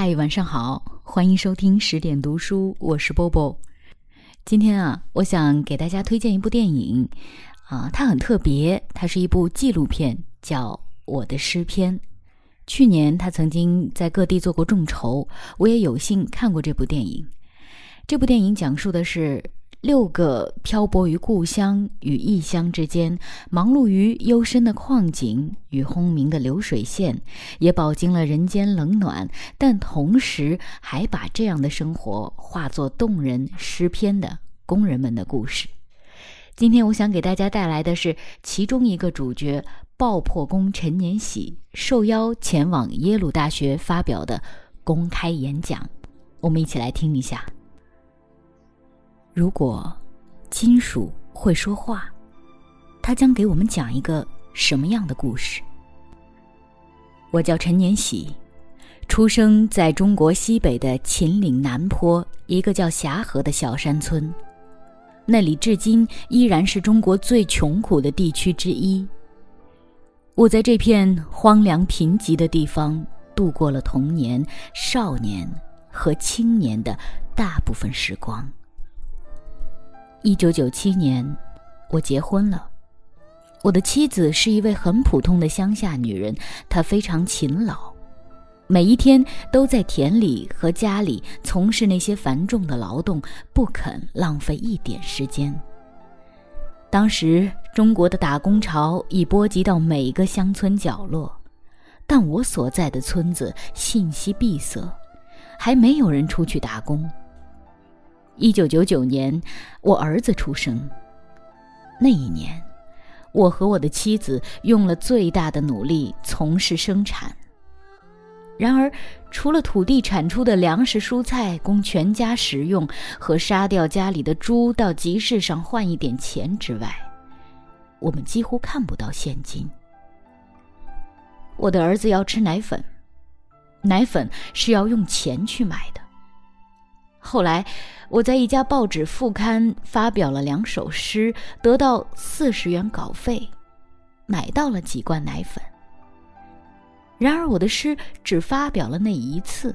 嗨，晚上好，欢迎收听十点读书，我是波波。今天啊，我想给大家推荐一部电影，啊，它很特别，它是一部纪录片，叫《我的诗篇》。去年他曾经在各地做过众筹，我也有幸看过这部电影。这部电影讲述的是。六个漂泊于故乡与异乡之间，忙碌于幽深的矿井与轰鸣的流水线，也饱经了人间冷暖，但同时还把这样的生活化作动人诗篇的工人们的故事。今天我想给大家带来的是其中一个主角——爆破工陈年喜受邀前往耶鲁大学发表的公开演讲。我们一起来听一下。如果金属会说话，它将给我们讲一个什么样的故事？我叫陈年喜，出生在中国西北的秦岭南坡一个叫峡河的小山村，那里至今依然是中国最穷苦的地区之一。我在这片荒凉贫瘠的地方度过了童年、少年和青年的大部分时光。一九九七年，我结婚了。我的妻子是一位很普通的乡下女人，她非常勤劳，每一天都在田里和家里从事那些繁重的劳动，不肯浪费一点时间。当时中国的打工潮已波及到每个乡村角落，但我所在的村子信息闭塞，还没有人出去打工。一九九九年，我儿子出生。那一年，我和我的妻子用了最大的努力从事生产。然而，除了土地产出的粮食蔬菜供全家食用，和杀掉家里的猪到集市上换一点钱之外，我们几乎看不到现金。我的儿子要吃奶粉，奶粉是要用钱去买的。后来，我在一家报纸副刊发表了两首诗，得到四十元稿费，买到了几罐奶粉。然而，我的诗只发表了那一次，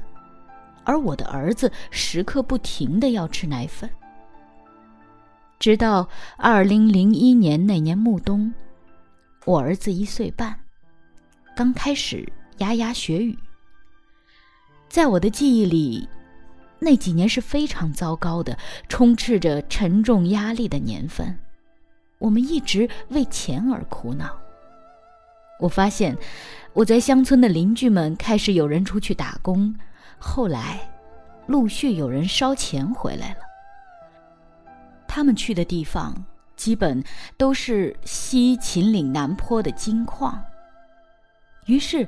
而我的儿子时刻不停的要吃奶粉。直到二零零一年那年暮冬，我儿子一岁半，刚开始牙牙学语。在我的记忆里。那几年是非常糟糕的，充斥着沉重压力的年份。我们一直为钱而苦恼。我发现，我在乡村的邻居们开始有人出去打工，后来，陆续有人烧钱回来了。他们去的地方基本都是西秦岭南坡的金矿。于是，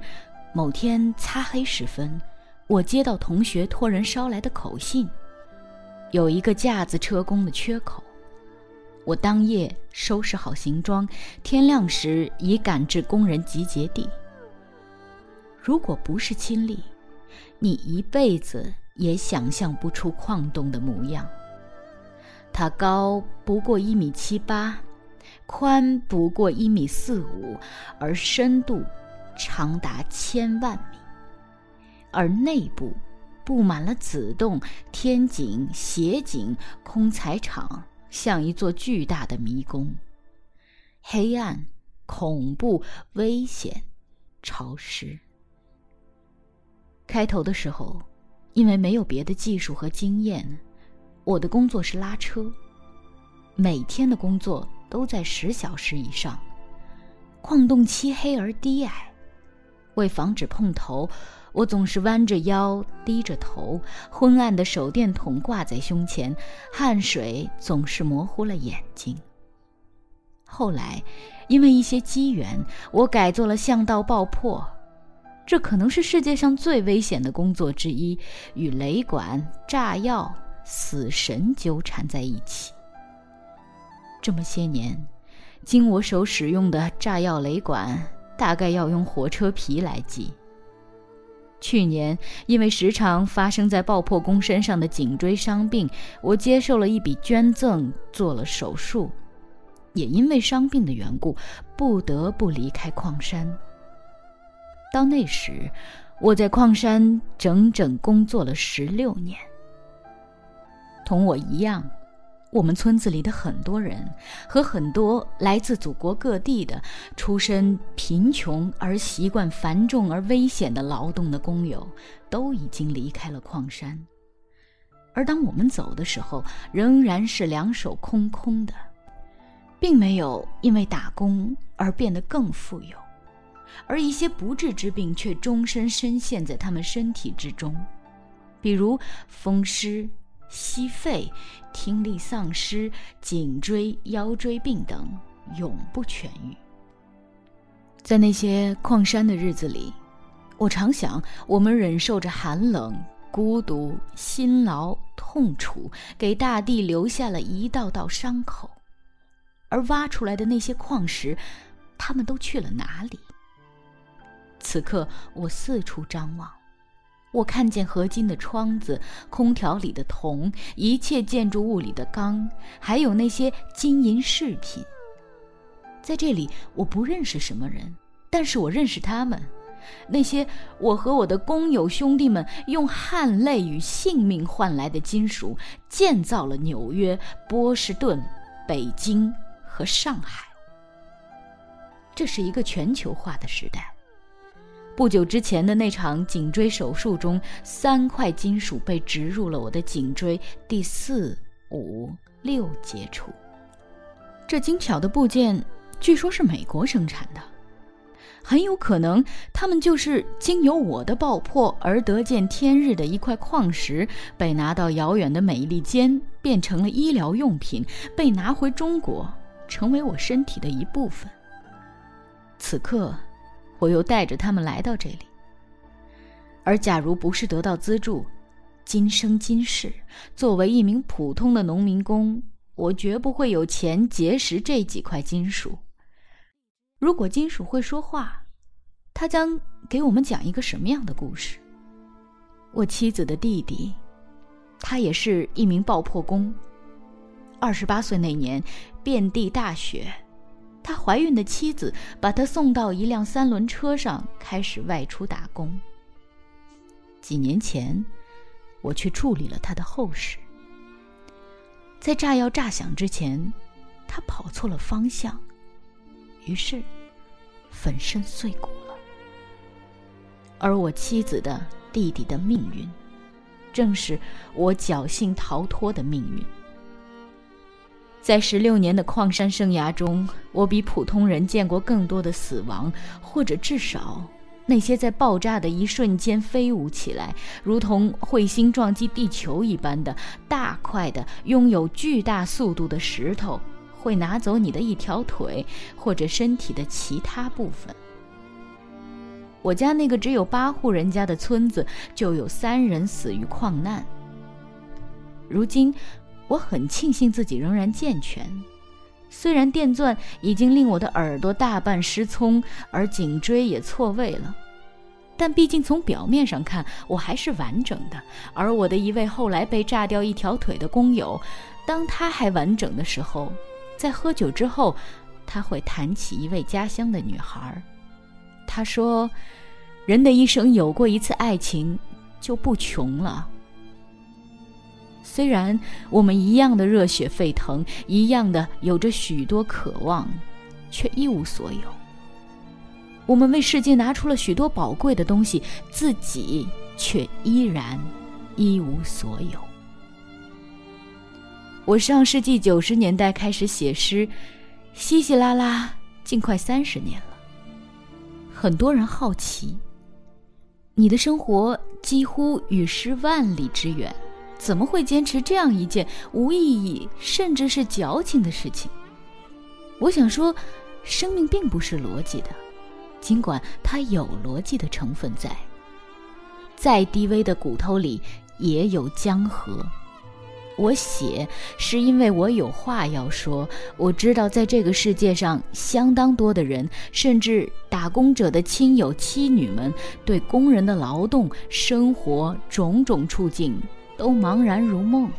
某天擦黑时分。我接到同学托人捎来的口信，有一个架子车工的缺口。我当夜收拾好行装，天亮时已赶至工人集结地。如果不是亲历，你一辈子也想象不出矿洞的模样。它高不过一米七八，宽不过一米四五，而深度长达千万米。而内部布满了子洞、天井、斜井、空材场，像一座巨大的迷宫。黑暗、恐怖、危险、潮湿。开头的时候，因为没有别的技术和经验，我的工作是拉车，每天的工作都在十小时以上。矿洞漆黑而低矮，为防止碰头。我总是弯着腰，低着头，昏暗的手电筒挂在胸前，汗水总是模糊了眼睛。后来，因为一些机缘，我改做了巷道爆破，这可能是世界上最危险的工作之一，与雷管、炸药、死神纠缠在一起。这么些年，经我手使用的炸药雷管，大概要用火车皮来计。去年，因为时常发生在爆破工身上的颈椎伤病，我接受了一笔捐赠，做了手术。也因为伤病的缘故，不得不离开矿山。到那时，我在矿山整整工作了十六年。同我一样，我们村子里的很多人和很多来自祖国各地的、出身贫穷而习惯繁重而危险的劳动的工友，都已经离开了矿山。而当我们走的时候，仍然是两手空空的，并没有因为打工而变得更富有。而一些不治之病却终身深陷在他们身体之中，比如风湿、息肺、听力丧失、颈椎、腰椎病等，永不痊愈。在那些矿山的日子里，我常想，我们忍受着寒冷、孤独、辛劳、痛楚，给大地留下了一道道伤口，而挖出来的那些矿石，他们都去了哪里？此刻，我四处张望，我看见合金的窗子、空调里的铜、一切建筑物里的钢，还有那些金银饰品。在这里，我不认识什么人，但是我认识他们，那些我和我的工友兄弟们用汗泪与性命换来的金属，建造了纽约、波士顿、北京和上海。这是一个全球化的时代。不久之前的那场颈椎手术中，三块金属被植入了我的颈椎第四、五、六节处。这精巧的部件据说是美国生产的，很有可能它们就是经由我的爆破而得见天日的一块矿石，被拿到遥远的美利坚变成了医疗用品，被拿回中国成为我身体的一部分。此刻。我又带着他们来到这里，而假如不是得到资助，今生今世，作为一名普通的农民工，我绝不会有钱结识这几块金属。如果金属会说话，他将给我们讲一个什么样的故事？我妻子的弟弟，他也是一名爆破工。二十八岁那年，遍地大雪。他怀孕的妻子把他送到一辆三轮车上，开始外出打工。几年前，我去处理了他的后事。在炸药炸响之前，他跑错了方向，于是粉身碎骨了。而我妻子的弟弟的命运，正是我侥幸逃脱的命运。在十六年的矿山生涯中，我比普通人见过更多的死亡，或者至少那些在爆炸的一瞬间飞舞起来，如同彗星撞击地球一般的大块的、拥有巨大速度的石头，会拿走你的一条腿或者身体的其他部分。我家那个只有八户人家的村子，就有三人死于矿难。如今。我很庆幸自己仍然健全，虽然电钻已经令我的耳朵大半失聪，而颈椎也错位了，但毕竟从表面上看，我还是完整的。而我的一位后来被炸掉一条腿的工友，当他还完整的时候，在喝酒之后，他会谈起一位家乡的女孩。他说：“人的一生有过一次爱情，就不穷了。”虽然我们一样的热血沸腾，一样的有着许多渴望，却一无所有。我们为世界拿出了许多宝贵的东西，自己却依然一无所有。我上世纪九十年代开始写诗，稀稀拉拉，近快三十年了。很多人好奇，你的生活几乎与诗万里之远。怎么会坚持这样一件无意义甚至是矫情的事情？我想说，生命并不是逻辑的，尽管它有逻辑的成分在。再低微的骨头里也有江河。我写是因为我有话要说。我知道，在这个世界上，相当多的人，甚至打工者的亲友妻女们，对工人的劳动、生活种种处境。都茫然如梦。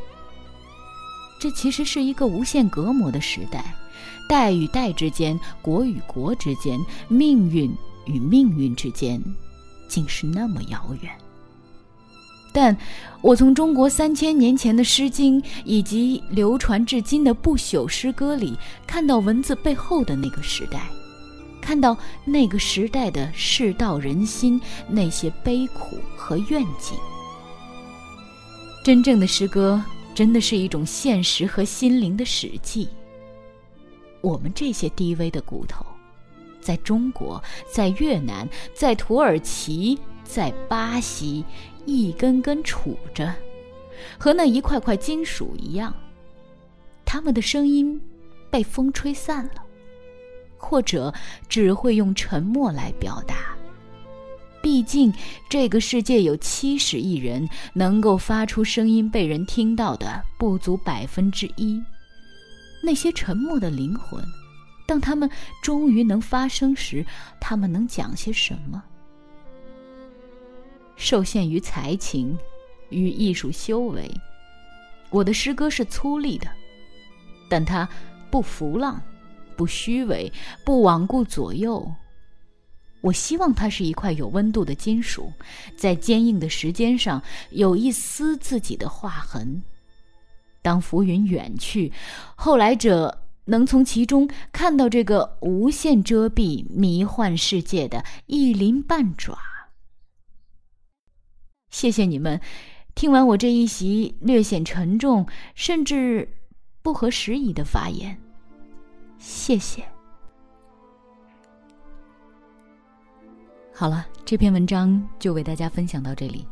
这其实是一个无限隔膜的时代，代与代之间，国与国之间，命运与命运之间，竟是那么遥远。但我从中国三千年前的《诗经》以及流传至今的不朽诗歌里，看到文字背后的那个时代，看到那个时代的世道人心，那些悲苦和愿景。真正的诗歌，真的是一种现实和心灵的史记。我们这些低微的骨头，在中国，在越南，在土耳其，在巴西。一根根杵着，和那一块块金属一样。他们的声音被风吹散了，或者只会用沉默来表达。毕竟这个世界有七十亿人，能够发出声音被人听到的不足百分之一。那些沉默的灵魂，当他们终于能发声时，他们能讲些什么？受限于才情与艺术修为，我的诗歌是粗粝的，但它不浮浪，不虚伪，不罔顾左右。我希望它是一块有温度的金属，在坚硬的时间上有一丝自己的划痕。当浮云远去，后来者能从其中看到这个无限遮蔽、迷幻世界的一鳞半爪。谢谢你们，听完我这一席略显沉重，甚至不合时宜的发言。谢谢。好了，这篇文章就为大家分享到这里。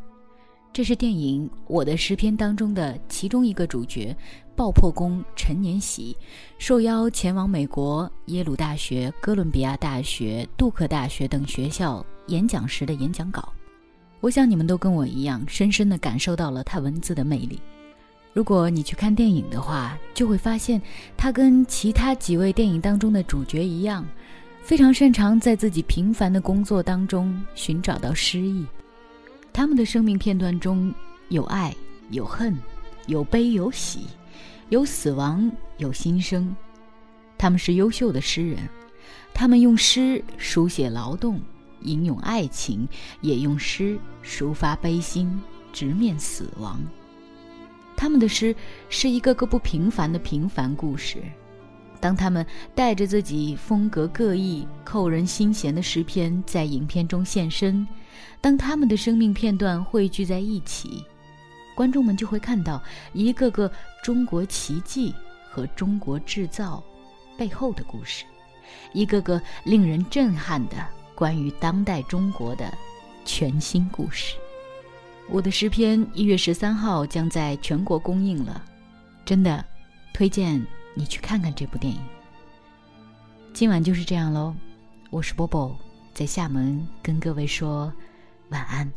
这是电影《我的诗篇》当中的其中一个主角——爆破工陈年喜，受邀前往美国耶鲁大学、哥伦比亚大学、杜克大学等学校演讲时的演讲稿。我想你们都跟我一样，深深地感受到了他文字的魅力。如果你去看电影的话，就会发现他跟其他几位电影当中的主角一样，非常擅长在自己平凡的工作当中寻找到诗意。他们的生命片段中有爱，有恨，有悲，有喜，有死亡，有新生。他们是优秀的诗人，他们用诗书写劳动。吟咏爱情，也用诗抒发悲心，直面死亡。他们的诗是一个个不平凡的平凡故事。当他们带着自己风格各异、扣人心弦的诗篇在影片中现身，当他们的生命片段汇聚在一起，观众们就会看到一个个中国奇迹和中国制造背后的故事，一个个令人震撼的。关于当代中国的全新故事，我的诗篇一月十三号将在全国公映了，真的推荐你去看看这部电影。今晚就是这样喽，我是波波，在厦门跟各位说晚安。